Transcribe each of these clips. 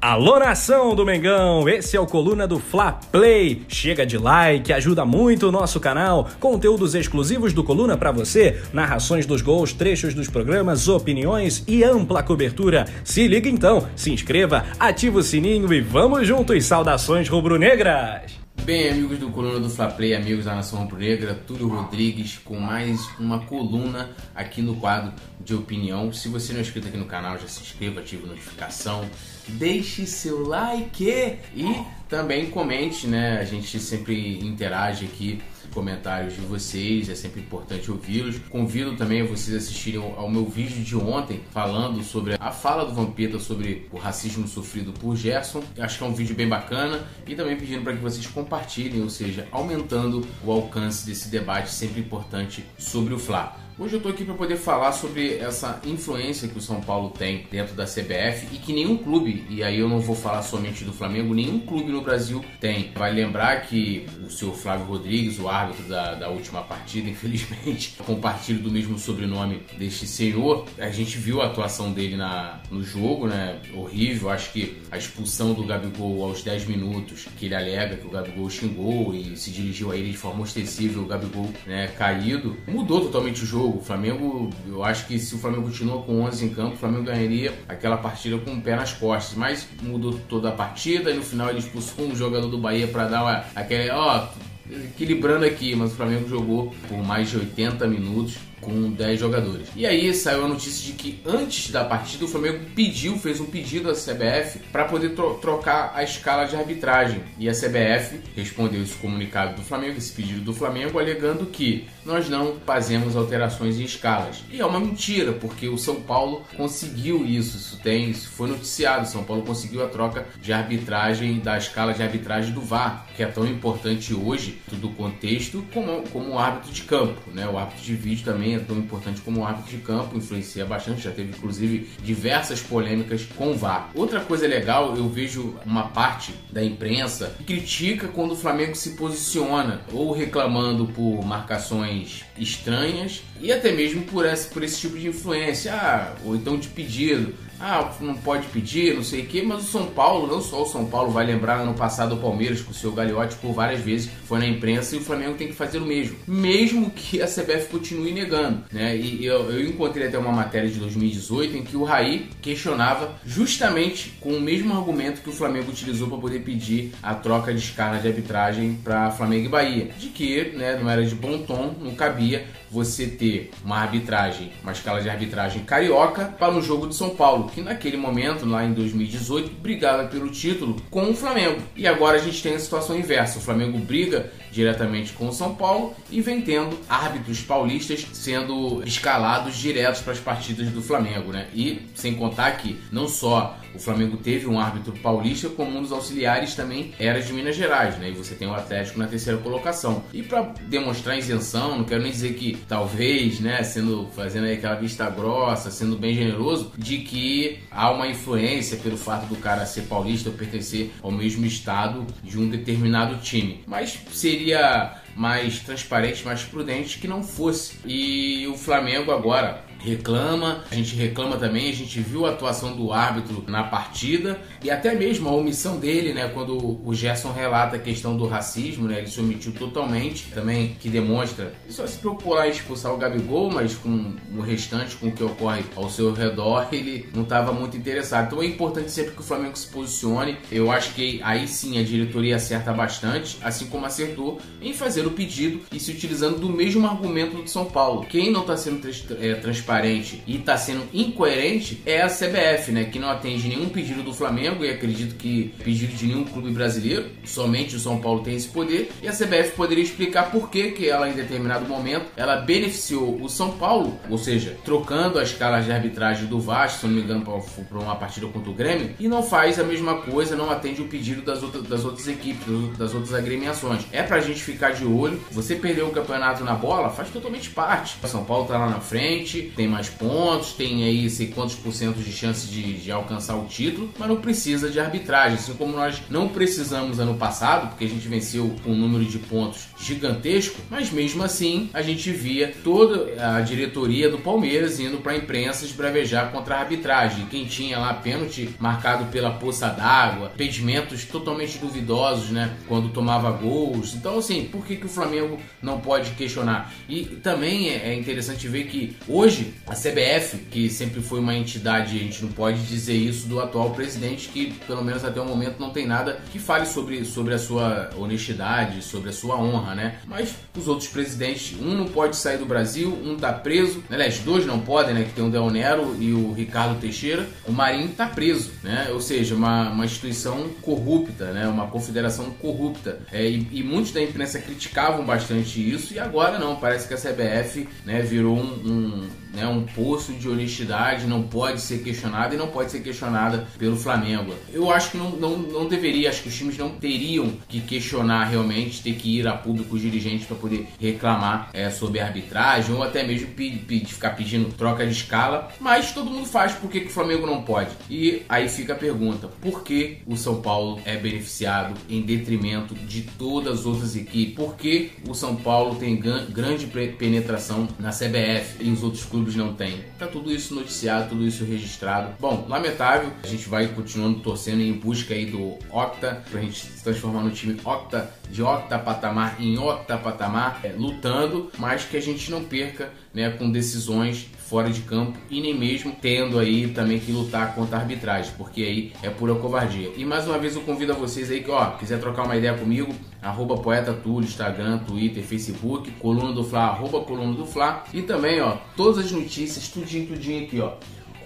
Alô nação do Mengão, esse é o Coluna do Fla Play. Chega de like, ajuda muito o nosso canal. Conteúdos exclusivos do Coluna para você, narrações dos gols, trechos dos programas, opiniões e ampla cobertura. Se liga então, se inscreva, ativa o sininho e vamos juntos. Saudações rubro-negras. Bem, amigos do Coluna do Fla Play, amigos da Nação Rubro-Negra, Túlio Rodrigues com mais uma coluna aqui no quadro de opinião. Se você não é inscrito aqui no canal, já se inscreva, ative a notificação, deixe seu like e também comente, né? A gente sempre interage aqui comentários de vocês, é sempre importante ouvi-los. Convido também a vocês assistirem ao meu vídeo de ontem falando sobre a fala do Vampeta sobre o racismo sofrido por Gerson. Acho que é um vídeo bem bacana e também pedindo para que vocês compartilhem, ou seja, aumentando o alcance desse debate sempre importante sobre o Fla. Hoje eu estou aqui para poder falar sobre essa influência que o São Paulo tem dentro da CBF e que nenhum clube, e aí eu não vou falar somente do Flamengo, nenhum clube no Brasil tem. Vai lembrar que o seu Flávio Rodrigues, o árbitro da, da última partida, infelizmente, compartilha do mesmo sobrenome deste senhor. A gente viu a atuação dele na, no jogo, né? Horrível. Acho que a expulsão do Gabigol aos 10 minutos, que ele alega que o Gabigol xingou e se dirigiu a ele de forma ostensiva, o Gabigol né, caído, mudou totalmente o jogo jogo. O Flamengo, eu acho que se o Flamengo continua com 11 em campo, o Flamengo ganharia aquela partida com o pé nas costas. Mas mudou toda a partida e no final ele expulsou um jogador do Bahia para dar uma, aquele, ó, equilibrando aqui, mas o Flamengo jogou por mais de 80 minutos com 10 jogadores. E aí saiu a notícia de que antes da partida o Flamengo pediu, fez um pedido à CBF para poder tro trocar a escala de arbitragem. E a CBF respondeu esse comunicado do Flamengo, esse pedido do Flamengo, alegando que nós não fazemos alterações em escalas. E é uma mentira, porque o São Paulo conseguiu isso, isso tem, isso foi noticiado. São Paulo conseguiu a troca de arbitragem da escala de arbitragem do VAR, que é tão importante hoje do contexto como como o árbitro de campo, né? O árbitro de vídeo também também é tão importante como o árbitro de campo, influencia bastante, já teve inclusive diversas polêmicas com o VAR. Outra coisa legal, eu vejo uma parte da imprensa que critica quando o Flamengo se posiciona, ou reclamando por marcações estranhas, e até mesmo por esse, por esse tipo de influência, ah, ou então de pedido. Ah, não pode pedir, não sei o que, mas o São Paulo, não só o São Paulo, vai lembrar ano passado o Palmeiras com o seu Gagliotti por várias vezes, foi na imprensa e o Flamengo tem que fazer o mesmo, mesmo que a CBF continue negando, né? E eu, eu encontrei até uma matéria de 2018 em que o Raí questionava justamente com o mesmo argumento que o Flamengo utilizou para poder pedir a troca de escala de arbitragem para Flamengo e Bahia, de que, né, não era de bom tom, não cabia você ter uma arbitragem, uma escala de arbitragem carioca para um jogo de São Paulo, que naquele momento, lá em 2018, brigava pelo título com o Flamengo. E agora a gente tem a situação inversa: o Flamengo briga diretamente com o São Paulo e vem tendo árbitros paulistas sendo escalados diretos para as partidas do Flamengo, né? E sem contar que não só o Flamengo teve um árbitro paulista, como um dos auxiliares também era de Minas Gerais, né? E você tem o Atlético na terceira colocação. E para demonstrar isenção, não quero nem dizer que talvez, né, sendo fazendo aquela vista grossa, sendo bem generoso, de que há uma influência pelo fato do cara ser paulista ou pertencer ao mesmo estado de um determinado time. Mas seria mais transparente, mais prudente que não fosse. E o Flamengo agora reclama, a gente reclama também, a gente viu a atuação do árbitro na partida e até mesmo a omissão dele, né, quando o Gerson relata a questão do racismo, né, ele se omitiu totalmente, também que demonstra só se em expulsar o Gabigol, mas com o restante, com o que ocorre ao seu redor, ele não estava muito interessado. Então é importante sempre que o Flamengo se posicione, eu acho que aí sim a diretoria acerta bastante, assim como acertou em fazer o pedido e se utilizando do mesmo argumento do São Paulo. Quem não está sendo é, transparente transparente e está sendo incoerente é a CBF, né? Que não atende nenhum pedido do Flamengo e acredito que pedido de nenhum clube brasileiro. Somente o São Paulo tem esse poder. E a CBF poderia explicar por que, que ela, em determinado momento, ela beneficiou o São Paulo, ou seja, trocando as escalas de arbitragem do Vasco, se não me engano, para uma partida contra o Grêmio, e não faz a mesma coisa, não atende o pedido das outras, das outras equipes, das outras agremiações. É pra gente ficar de olho. Você perdeu o campeonato na bola, faz totalmente parte. O São Paulo tá lá na frente, tem mais pontos, tem aí sei quantos por cento de chance de, de alcançar o título, mas não precisa de arbitragem. Assim como nós não precisamos ano passado, porque a gente venceu com um número de pontos gigantesco, mas mesmo assim a gente via toda a diretoria do Palmeiras indo para a imprensa esbravejar contra a arbitragem. Quem tinha lá pênalti marcado pela poça d'água, pedimentos totalmente duvidosos, né? Quando tomava gols. Então, assim, por que, que o Flamengo não pode questionar? E também é, é interessante ver que hoje a CBF, que sempre foi uma entidade, a gente não pode dizer isso do atual presidente, que pelo menos até o momento não tem nada que fale sobre, sobre a sua honestidade, sobre a sua honra, né? Mas os outros presidentes, um não pode sair do Brasil, um tá preso, aliás, dois não podem, né? Que tem o Del Nero e o Ricardo Teixeira. O Marinho tá preso, né? Ou seja, uma, uma instituição corrupta, né? Uma confederação corrupta. É, e, e muitos da imprensa criticavam bastante isso e agora não, parece que a CBF né, virou um, um né, um poço de honestidade, não pode ser questionada e não pode ser questionada pelo Flamengo. Eu acho que não, não, não deveria, acho que os times não teriam que questionar realmente, ter que ir a públicos dirigentes para poder reclamar é, sobre a arbitragem ou até mesmo pedir, pedir, ficar pedindo troca de escala, mas todo mundo faz, por que, que o Flamengo não pode? E aí fica a pergunta, por que o São Paulo é beneficiado em detrimento de todas as outras equipes? Por que o São Paulo tem grande penetração na CBF e os outros clubes clubes não têm. Tá tudo isso noticiado, tudo isso registrado. Bom, lamentável, a gente vai continuando torcendo em busca aí do Octa, pra gente se transformar no time Octa, de Octa patamar em Octa patamar, é, lutando, mas que a gente não perca, né, com decisões fora de campo e nem mesmo tendo aí também que lutar contra a arbitragem, porque aí é pura covardia. E mais uma vez eu convido a vocês aí que, ó, quiser trocar uma ideia comigo, arroba Poeta Instagram, Twitter, Facebook, Coluna do Fla, arroba Coluna do Fla, e também, ó, todas as notícias, tudinho, tudinho aqui, ó,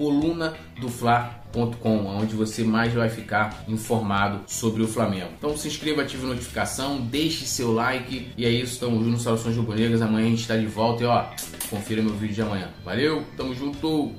coluna do Fla.com, onde você mais vai ficar informado sobre o Flamengo. Então se inscreva, ative a notificação, deixe seu like e é isso, tamo junto Soluções Rubro-Negras, amanhã a gente está de volta e ó, confira meu vídeo de amanhã. Valeu, tamo junto!